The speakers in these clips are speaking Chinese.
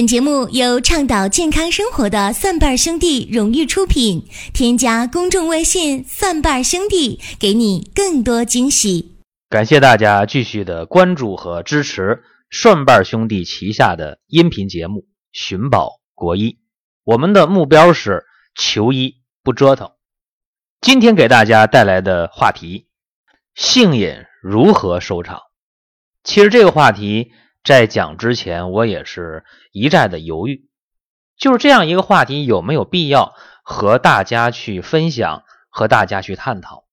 本节目由倡导健康生活的蒜瓣兄弟荣誉出品。添加公众微信“蒜瓣兄弟”，给你更多惊喜。感谢大家继续的关注和支持蒜瓣兄弟旗下的音频节目《寻宝国医》。我们的目标是求医不折腾。今天给大家带来的话题：性瘾如何收场？其实这个话题。在讲之前，我也是一再的犹豫，就是这样一个话题有没有必要和大家去分享，和大家去探讨？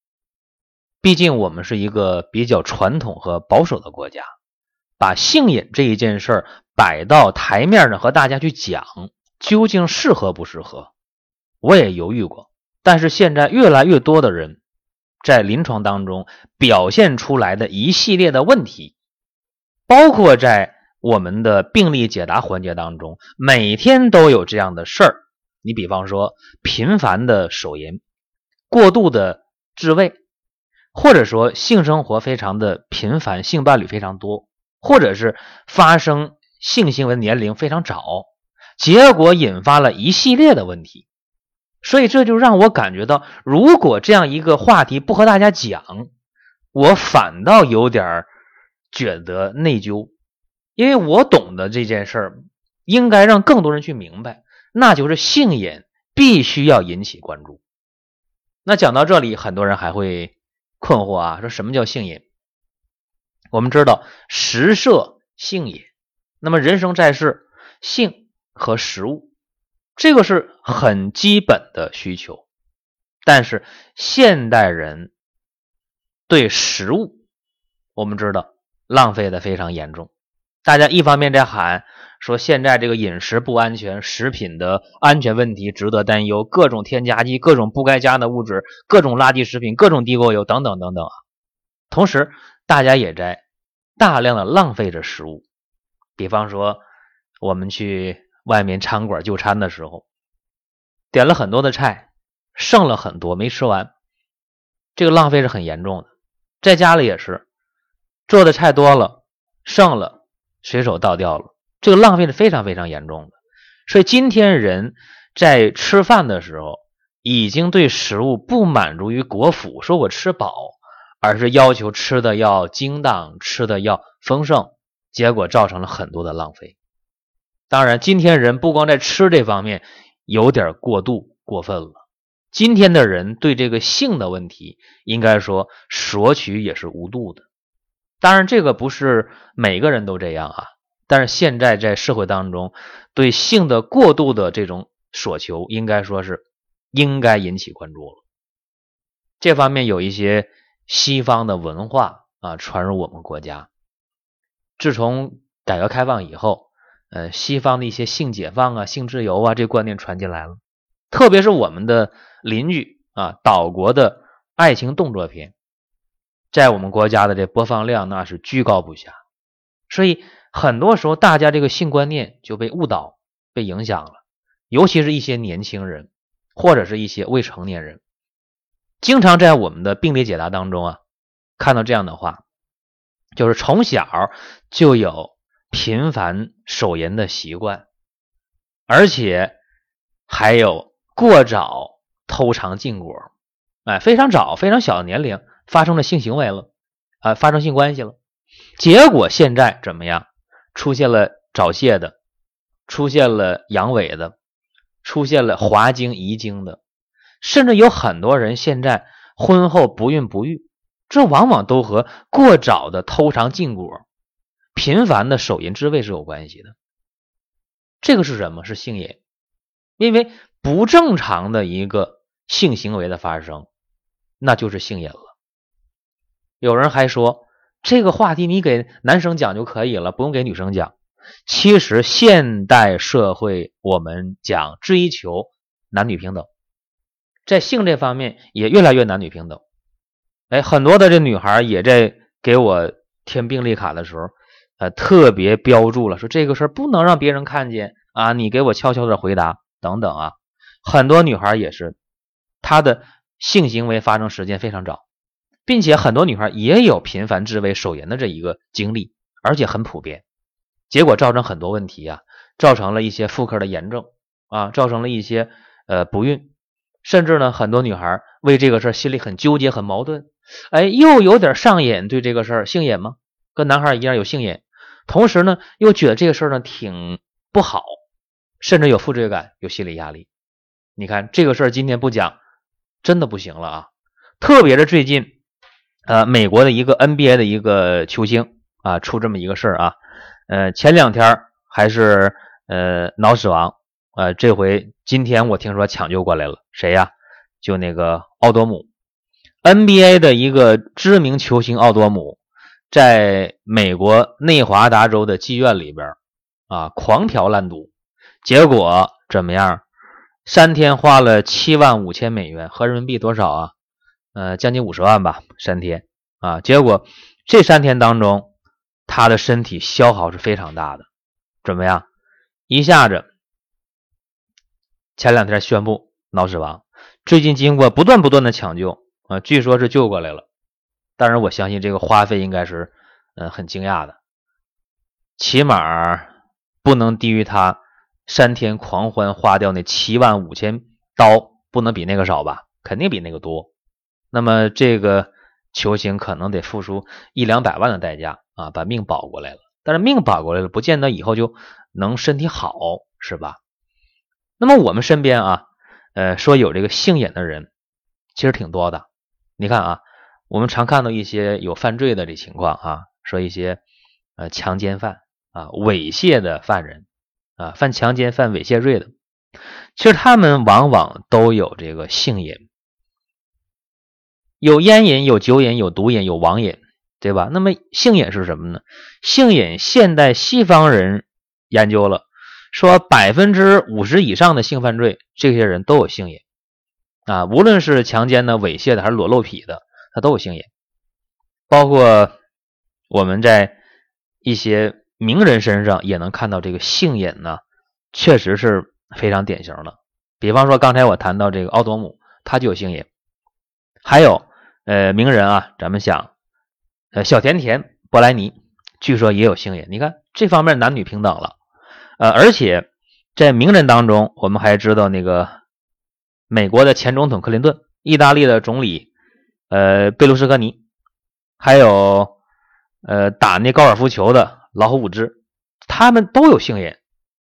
毕竟我们是一个比较传统和保守的国家，把性瘾这一件事儿摆到台面上和大家去讲，究竟适合不适合？我也犹豫过，但是现在越来越多的人在临床当中表现出来的一系列的问题。包括在我们的病例解答环节当中，每天都有这样的事儿。你比方说，频繁的手淫、过度的自慰，或者说性生活非常的频繁，性伴侣非常多，或者是发生性行为年龄非常早，结果引发了一系列的问题。所以这就让我感觉到，如果这样一个话题不和大家讲，我反倒有点儿。觉得内疚，因为我懂得这件事儿，应该让更多人去明白，那就是性瘾必须要引起关注。那讲到这里，很多人还会困惑啊，说什么叫性瘾？我们知道食色性也，那么人生在世，性和食物，这个是很基本的需求，但是现代人对食物，我们知道。浪费的非常严重，大家一方面在喊说现在这个饮食不安全，食品的安全问题值得担忧，各种添加剂、各种不该加的物质、各种垃圾食品、各种地沟油等等等等啊。同时，大家也在大量的浪费着食物，比方说我们去外面餐馆就餐的时候，点了很多的菜，剩了很多没吃完，这个浪费是很严重的。在家里也是。做的菜多了，剩了随手倒掉了，这个浪费是非常非常严重的。所以今天人在吃饭的时候，已经对食物不满足于果腹，说我吃饱，而是要求吃的要精当，吃的要丰盛，结果造成了很多的浪费。当然，今天人不光在吃这方面有点过度过分了，今天的人对这个性的问题，应该说索取也是无度的。当然，这个不是每个人都这样啊。但是现在在社会当中，对性的过度的这种索求，应该说是应该引起关注了。这方面有一些西方的文化啊传入我们国家。自从改革开放以后，呃，西方的一些性解放啊、性自由啊这观念传进来了。特别是我们的邻居啊，岛国的爱情动作片。在我们国家的这播放量那是居高不下，所以很多时候大家这个性观念就被误导、被影响了，尤其是一些年轻人或者是一些未成年人，经常在我们的病理解答当中啊看到这样的话，就是从小就有频繁手淫的习惯，而且还有过早偷尝禁果，哎，非常早、非常小的年龄。发生了性行为了，啊，发生性关系了，结果现在怎么样？出现了早泄的，出现了阳痿的，出现了滑精遗精的，甚至有很多人现在婚后不孕不育，这往往都和过早的偷尝禁果、频繁的手淫自慰是有关系的。这个是什么？是性瘾，因为不正常的一个性行为的发生，那就是性瘾了。有人还说这个话题你给男生讲就可以了，不用给女生讲。其实现代社会我们讲追求男女平等，在性这方面也越来越男女平等。哎，很多的这女孩也在给我填病历卡的时候，呃，特别标注了说这个事儿不能让别人看见啊，你给我悄悄的回答等等啊。很多女孩也是，她的性行为发生时间非常早。并且很多女孩也有频繁自慰、手淫的这一个经历，而且很普遍，结果造成很多问题啊，造成了一些妇科的炎症啊，造成了一些呃不孕，甚至呢，很多女孩为这个事儿心里很纠结、很矛盾，哎，又有点上瘾，对这个事儿性瘾吗？跟男孩一样有性瘾，同时呢，又觉得这个事儿呢挺不好，甚至有负罪感、有心理压力。你看这个事儿今天不讲，真的不行了啊！特别是最近，呃，美国的一个 NBA 的一个球星啊，出这么一个事儿啊，呃，前两天还是呃脑死亡，呃，这回今天我听说抢救过来了，谁呀？就那个奥多姆，NBA 的一个知名球星奥多姆，在美国内华达州的妓院里边啊，狂嫖滥赌，结果怎么样？三天花了七万五千美元，合人民币多少啊？呃，将近五十万吧，三天啊，结果这三天当中，他的身体消耗是非常大的，怎么样？一下子，前两天宣布脑死亡，最近经过不断不断的抢救啊，据说是救过来了，但是我相信这个花费应该是，呃，很惊讶的，起码不能低于他三天狂欢花掉那七万五千刀，不能比那个少吧？肯定比那个多。那么这个球星可能得付出一两百万的代价啊，把命保过来了。但是命保过来了，不见得以后就能身体好，是吧？那么我们身边啊，呃，说有这个性瘾的人，其实挺多的。你看啊，我们常看到一些有犯罪的这情况啊，说一些呃强奸犯啊、猥亵的犯人啊，犯强奸、犯猥亵罪的，其实他们往往都有这个性瘾。有烟瘾，有酒瘾，有毒瘾，有网瘾，对吧？那么性瘾是什么呢？性瘾，现代西方人研究了，说百分之五十以上的性犯罪，这些人都有性瘾啊，无论是强奸的、猥亵的，还是裸露癖的，他都有性瘾。包括我们在一些名人身上也能看到这个性瘾呢，确实是非常典型的。比方说刚才我谈到这个奥多姆，他就有性瘾，还有。呃，名人啊，咱们想，呃，小甜甜波莱尼，据说也有性瘾。你看这方面男女平等了，呃，而且在名人当中，我们还知道那个美国的前总统克林顿，意大利的总理呃贝卢斯科尼，还有呃打那高尔夫球的老虎伍兹，他们都有性瘾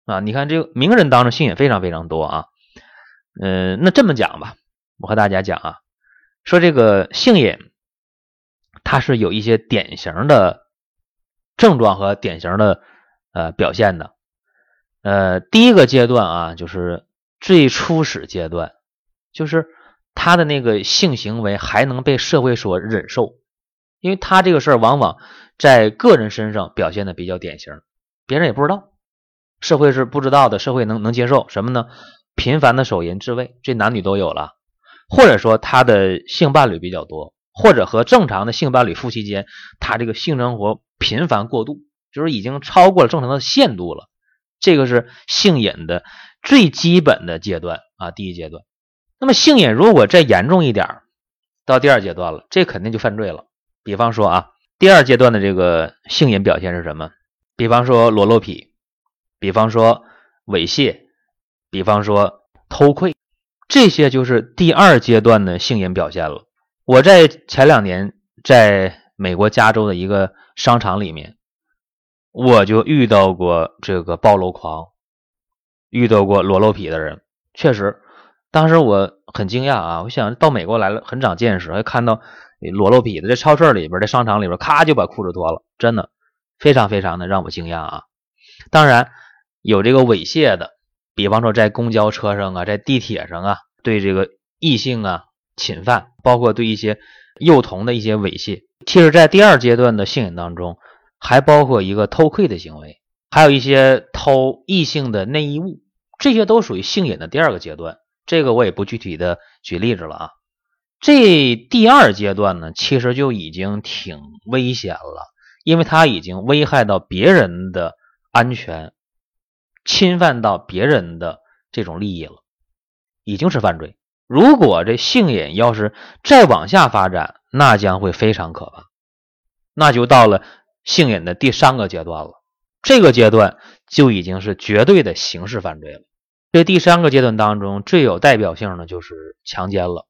啊。你看这个名人当中性瘾非常非常多啊。嗯，那这么讲吧，我和大家讲啊。说这个性瘾，它是有一些典型的症状和典型的呃表现的。呃，第一个阶段啊，就是最初始阶段，就是他的那个性行为还能被社会所忍受，因为他这个事儿往往在个人身上表现的比较典型，别人也不知道，社会是不知道的，社会能能接受什么呢？频繁的手淫自慰，这男女都有了。或者说他的性伴侣比较多，或者和正常的性伴侣夫妻间，他这个性生活频繁过度，就是已经超过了正常的限度了。这个是性瘾的最基本的阶段啊，第一阶段。那么性瘾如果再严重一点，到第二阶段了，这肯定就犯罪了。比方说啊，第二阶段的这个性瘾表现是什么？比方说裸露癖，比方说猥亵，比方说偷窥。这些就是第二阶段的性瘾表现了。我在前两年在美国加州的一个商场里面，我就遇到过这个暴露狂，遇到过裸露癖的人。确实，当时我很惊讶啊！我想到美国来了，很长见识，还看到裸露癖的，在超市里边，在商场里边，咔就把裤子脱了，真的非常非常的让我惊讶啊！当然有这个猥亵的。比方说，在公交车上啊，在地铁上啊，对这个异性啊侵犯，包括对一些幼童的一些猥亵。其实，在第二阶段的性瘾当中，还包括一个偷窥的行为，还有一些偷异性的内衣物，这些都属于性瘾的第二个阶段。这个我也不具体的举例子了啊。这第二阶段呢，其实就已经挺危险了，因为它已经危害到别人的安全。侵犯到别人的这种利益了，已经是犯罪。如果这性瘾要是再往下发展，那将会非常可怕，那就到了性瘾的第三个阶段了。这个阶段就已经是绝对的刑事犯罪了。这第三个阶段当中最有代表性的就是强奸了。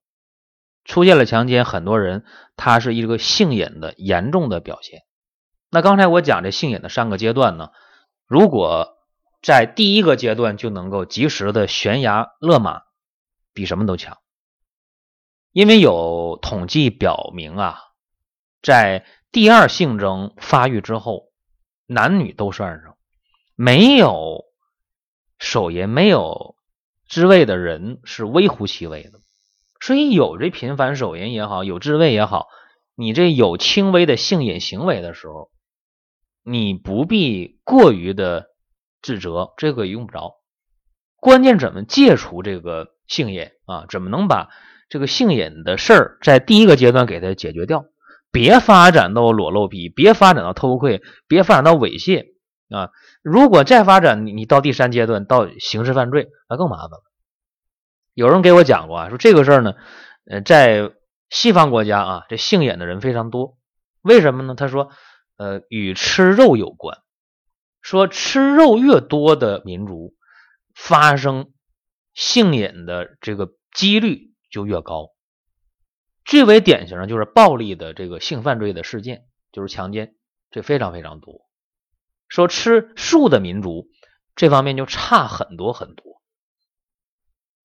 出现了强奸，很多人他是一个性瘾的严重的表现。那刚才我讲这性瘾的三个阶段呢，如果在第一个阶段就能够及时的悬崖勒马，比什么都强。因为有统计表明啊，在第二性征发育之后，男女都算上，没有手淫、没有自慰的人是微乎其微的。所以有这频繁手淫也好，有自慰也好，你这有轻微的性瘾行为的时候，你不必过于的自责，这个用不着。关键怎么戒除这个性瘾啊？怎么能把这个性瘾的事儿在第一个阶段给它解决掉？别发展到裸露癖，别发展到偷窥，别发展到猥亵啊！如果再发展，你你到第三阶段到刑事犯罪，那更麻烦了。有人给我讲过啊，说这个事儿呢，呃，在西方国家啊，这性瘾的人非常多。为什么呢？他说，呃，与吃肉有关。说吃肉越多的民族，发生性瘾的这个几率就越高。最为典型的就是暴力的这个性犯罪的事件，就是强奸，这非常非常多。说吃素的民族，这方面就差很多很多。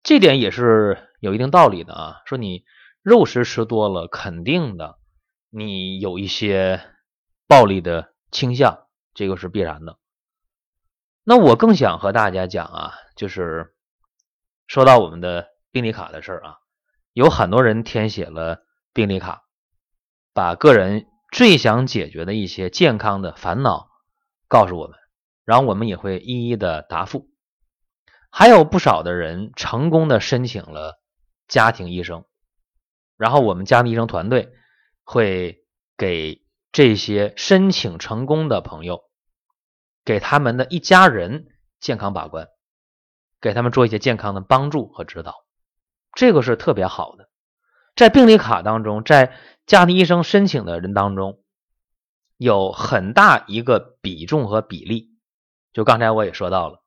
这点也是有一定道理的啊。说你肉食吃多了，肯定的，你有一些暴力的倾向，这个是必然的。那我更想和大家讲啊，就是说到我们的病历卡的事儿啊，有很多人填写了病历卡，把个人最想解决的一些健康的烦恼告诉我们，然后我们也会一一的答复。还有不少的人成功的申请了家庭医生，然后我们家庭医生团队会给这些申请成功的朋友，给他们的一家人健康把关，给他们做一些健康的帮助和指导，这个是特别好的。在病历卡当中，在家庭医生申请的人当中，有很大一个比重和比例，就刚才我也说到了，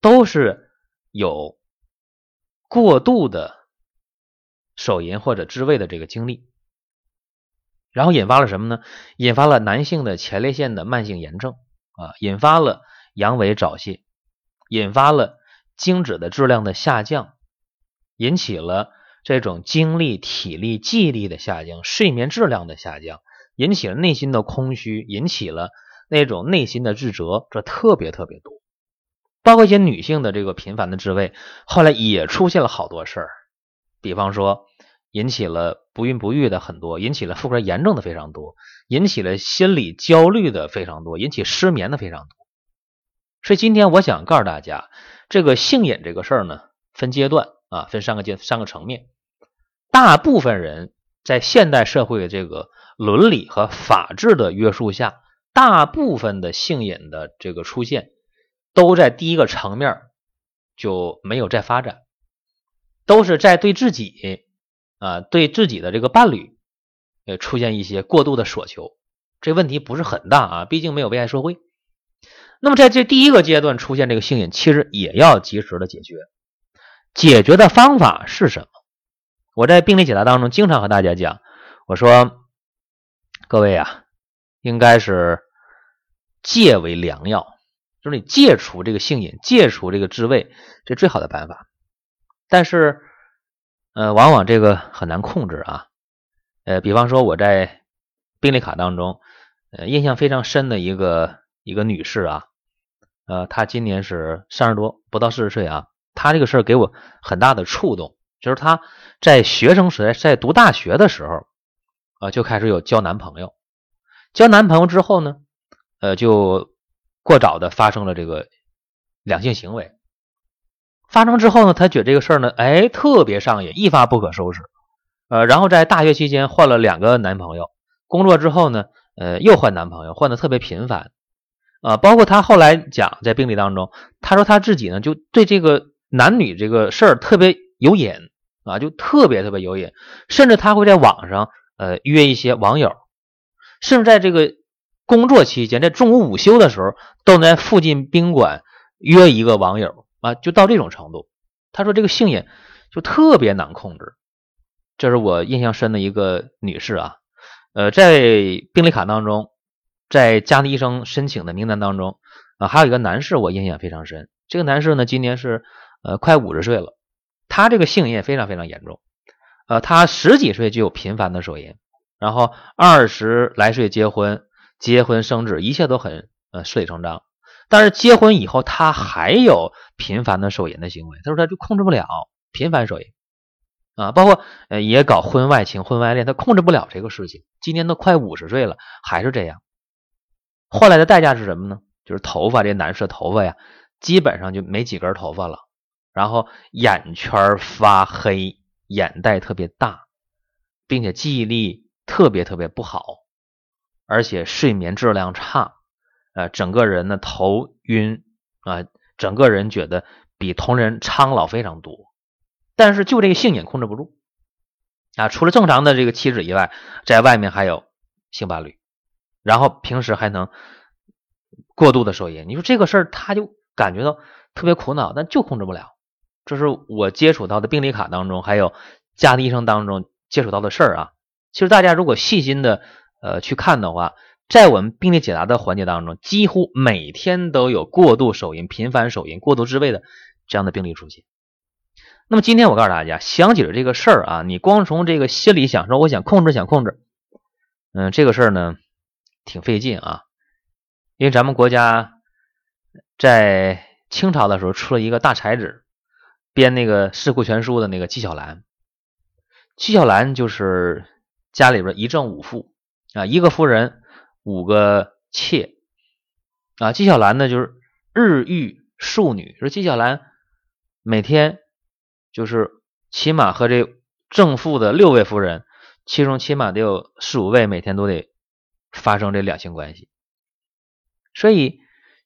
都是。有过度的手淫或者自慰的这个经历，然后引发了什么呢？引发了男性的前列腺的慢性炎症啊，引发了阳痿早泄，引发了精子的质量的下降，引起了这种精力、体力、记忆力的下降，睡眠质量的下降，引起了内心的空虚，引起了那种内心的自责，这特别特别多。包括一些女性的这个频繁的自慰，后来也出现了好多事儿，比方说引起了不孕不育的很多，引起了妇科炎症的非常多，引起了心理焦虑的非常多，引起失眠的非常多。所以今天我想告诉大家，这个性瘾这个事儿呢，分阶段啊，分三个阶三个层面。大部分人在现代社会的这个伦理和法治的约束下，大部分的性瘾的这个出现。都在第一个层面就没有再发展，都是在对自己啊，对自己的这个伴侣，呃，出现一些过度的索求。这问题不是很大啊，毕竟没有危害社会。那么在这第一个阶段出现这个性瘾，其实也要及时的解决。解决的方法是什么？我在病例解答当中经常和大家讲，我说各位啊，应该是戒为良药。就是你戒除这个性瘾，戒除这个自慰，这最好的办法。但是，呃，往往这个很难控制啊。呃，比方说我在病历卡当中，呃，印象非常深的一个一个女士啊，呃，她今年是三十多，不到四十岁啊。她这个事儿给我很大的触动，就是她在学生时代，在读大学的时候，啊，就开始有交男朋友。交男朋友之后呢，呃，就。过早的发生了这个两性行为，发生之后呢，他觉得这个事儿呢，哎，特别上瘾，一发不可收拾。呃，然后在大学期间换了两个男朋友，工作之后呢，呃，又换男朋友，换的特别频繁。啊，包括他后来讲在病例当中，他说他自己呢，就对这个男女这个事儿特别有瘾啊，就特别特别有瘾，甚至他会在网上呃约一些网友，甚至在这个。工作期间，在中午午休的时候，都在附近宾馆约一个网友啊，就到这种程度。他说这个性瘾就特别难控制。这是我印象深的一个女士啊，呃，在病历卡当中，在家庭医生申请的名单当中啊，还有一个男士，我印象非常深。这个男士呢，今年是呃快五十岁了，他这个性瘾非常非常严重。呃，他十几岁就有频繁的手淫，然后二十来岁结婚，结婚生子，一切都很呃顺理成章。但是结婚以后，他还有频繁的手淫的行为。他说他就控制不了频繁手淫啊，包括呃也搞婚外情、婚外恋，他控制不了这个事情。今年都快五十岁了，还是这样。换来的代价是什么呢？就是头发，这男士头发呀，基本上就没几根头发了，然后眼圈发黑。眼袋特别大，并且记忆力特别特别不好，而且睡眠质量差，呃，整个人呢头晕啊，整个人觉得比同人苍老非常多。但是就这个性瘾控制不住啊，除了正常的这个妻子以外，在外面还有性伴侣，然后平时还能过度的手淫。你说这个事儿，他就感觉到特别苦恼，但就控制不了。这是我接触到的病历卡当中，还有家庭医生当中接触到的事儿啊。其实大家如果细心的呃去看的话，在我们病例解答的环节当中，几乎每天都有过度手淫、频繁手淫、过度自慰的这样的病例出现。那么今天我告诉大家，想解决这个事儿啊，你光从这个心里想说我想控制、想控制，嗯，这个事儿呢挺费劲啊。因为咱们国家在清朝的时候出了一个大才子。编那个《四库全书》的那个纪晓岚，纪晓岚就是家里边一正五妇啊，一个夫人，五个妾啊。纪晓岚呢就是日遇庶女，说纪晓岚每天就是起码和这正妇的六位夫人，其中起码得有四五位每天都得发生这两性关系。所以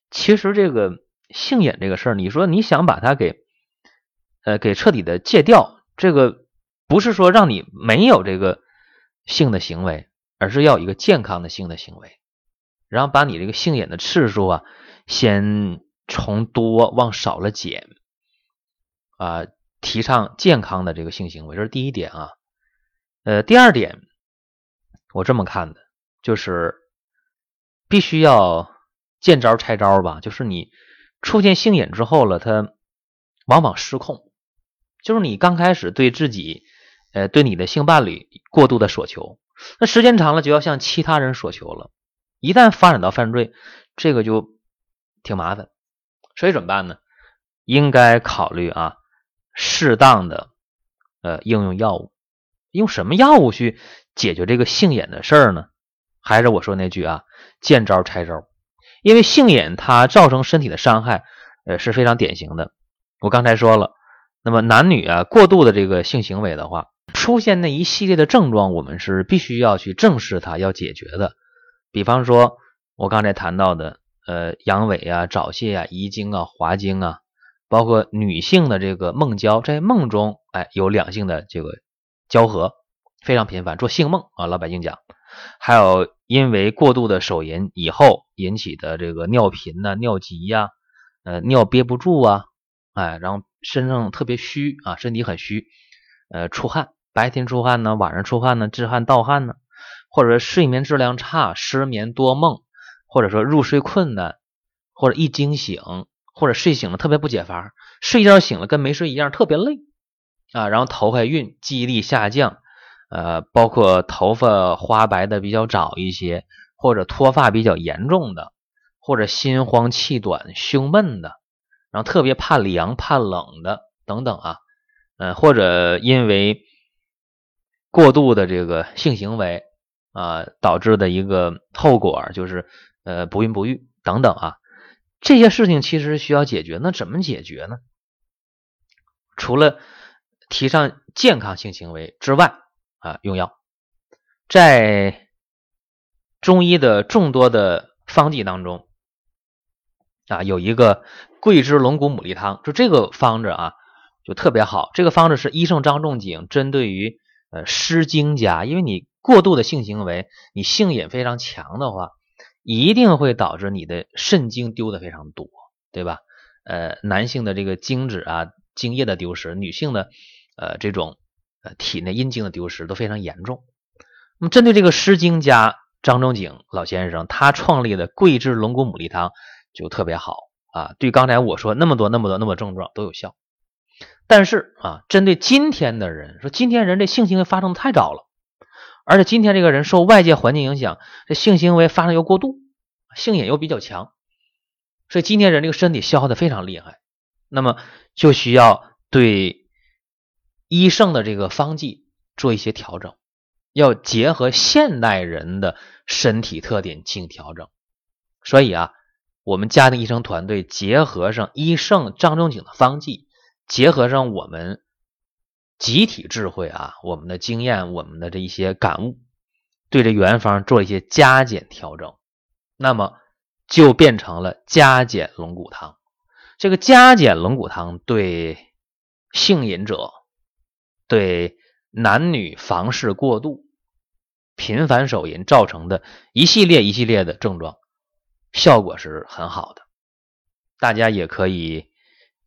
其实这个性瘾这个事儿，你说你想把它给。呃，给彻底的戒掉，这个不是说让你没有这个性的行为，而是要一个健康的性的行为，然后把你这个性瘾的次数啊，先从多往少了减，啊，提倡健康的这个性行为，这是第一点啊。呃，第二点，我这么看的，就是必须要见招拆招吧，就是你出现性瘾之后了，他往往失控。就是你刚开始对自己，呃，对你的性伴侣过度的索求，那时间长了就要向其他人索求了，一旦发展到犯罪，这个就挺麻烦。所以怎么办呢？应该考虑啊，适当的呃应用药物。用什么药物去解决这个性瘾的事儿呢？还是我说那句啊，见招拆招。因为性瘾它造成身体的伤害，呃是非常典型的。我刚才说了。那么男女啊过度的这个性行为的话，出现那一系列的症状，我们是必须要去正视它，要解决的。比方说，我刚才谈到的，呃，阳痿啊、早泄啊、遗精啊、滑精啊，包括女性的这个梦交，在梦中哎有两性的这个交合非常频繁，做性梦啊，老百姓讲。还有因为过度的手淫以后引起的这个尿频呐、尿急呀、呃尿憋不住啊，哎，然后。身上特别虚啊，身体很虚，呃，出汗，白天出汗呢，晚上出汗呢，致汗盗汗呢，或者说睡眠质量差，失眠多梦，或者说入睡困难，或者一惊醒，或者睡醒了特别不解乏，睡觉醒了跟没睡一样，特别累啊，然后头还晕，记忆力下降，呃，包括头发花白的比较早一些，或者脱发比较严重的，或者心慌气短、胸闷的。然后特别怕凉、怕冷的等等啊，嗯，或者因为过度的这个性行为啊导致的一个后果就是呃不孕不育等等啊，这些事情其实需要解决。那怎么解决呢？除了提倡健康性行为之外啊，用药，在中医的众多的方剂当中啊，有一个。桂枝龙骨牡蛎汤，就这个方子啊，就特别好。这个方子是医圣张仲景针对于呃失精家，因为你过度的性行为，你性瘾非常强的话，一定会导致你的肾精丢的非常多，对吧？呃，男性的这个精子啊、精液的丢失，女性的呃这种呃体内阴精的丢失都非常严重。那么针对这个诗经家张仲景老先生，他创立的桂枝龙骨牡蛎汤就特别好啊，对刚才我说那么多、那么多、那么症状都有效。但是啊，针对今天的人，说今天人这性行为发生的太早了，而且今天这个人受外界环境影响，这性行为发生又过度，性瘾又比较强，所以今天人这个身体消耗的非常厉害，那么就需要对医圣的这个方剂做一些调整，要结合现代人的身体特点进行调整。所以啊，我们家庭医生团队结合上医圣张仲景的方剂。结合上我们集体智慧啊，我们的经验，我们的这一些感悟，对这原方做一些加减调整，那么就变成了加减龙骨汤。这个加减龙骨汤对性瘾者、对男女房事过度、频繁手淫造成的一系列一系列的症状，效果是很好的。大家也可以。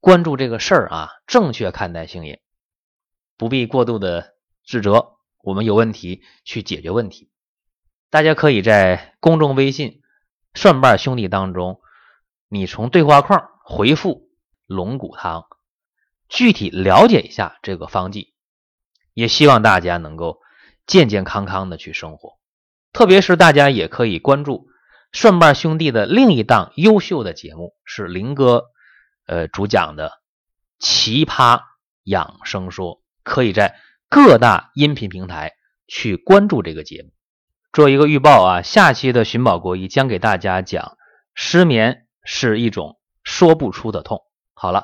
关注这个事儿啊，正确看待性瘾，不必过度的自责。我们有问题去解决问题。大家可以在公众微信“蒜瓣兄弟”当中，你从对话框回复“龙骨汤”，具体了解一下这个方剂。也希望大家能够健健康康的去生活。特别是大家也可以关注“蒜瓣兄弟”的另一档优秀的节目，是林哥。呃，主讲的奇葩养生说，可以在各大音频平台去关注这个节目。做一个预报啊，下期的寻宝国医将给大家讲失眠是一种说不出的痛。好了，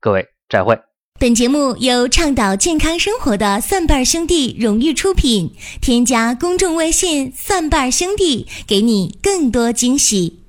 各位再会。本节目由倡导健康生活的蒜瓣兄弟荣誉出品，添加公众微信“蒜瓣兄弟”，给你更多惊喜。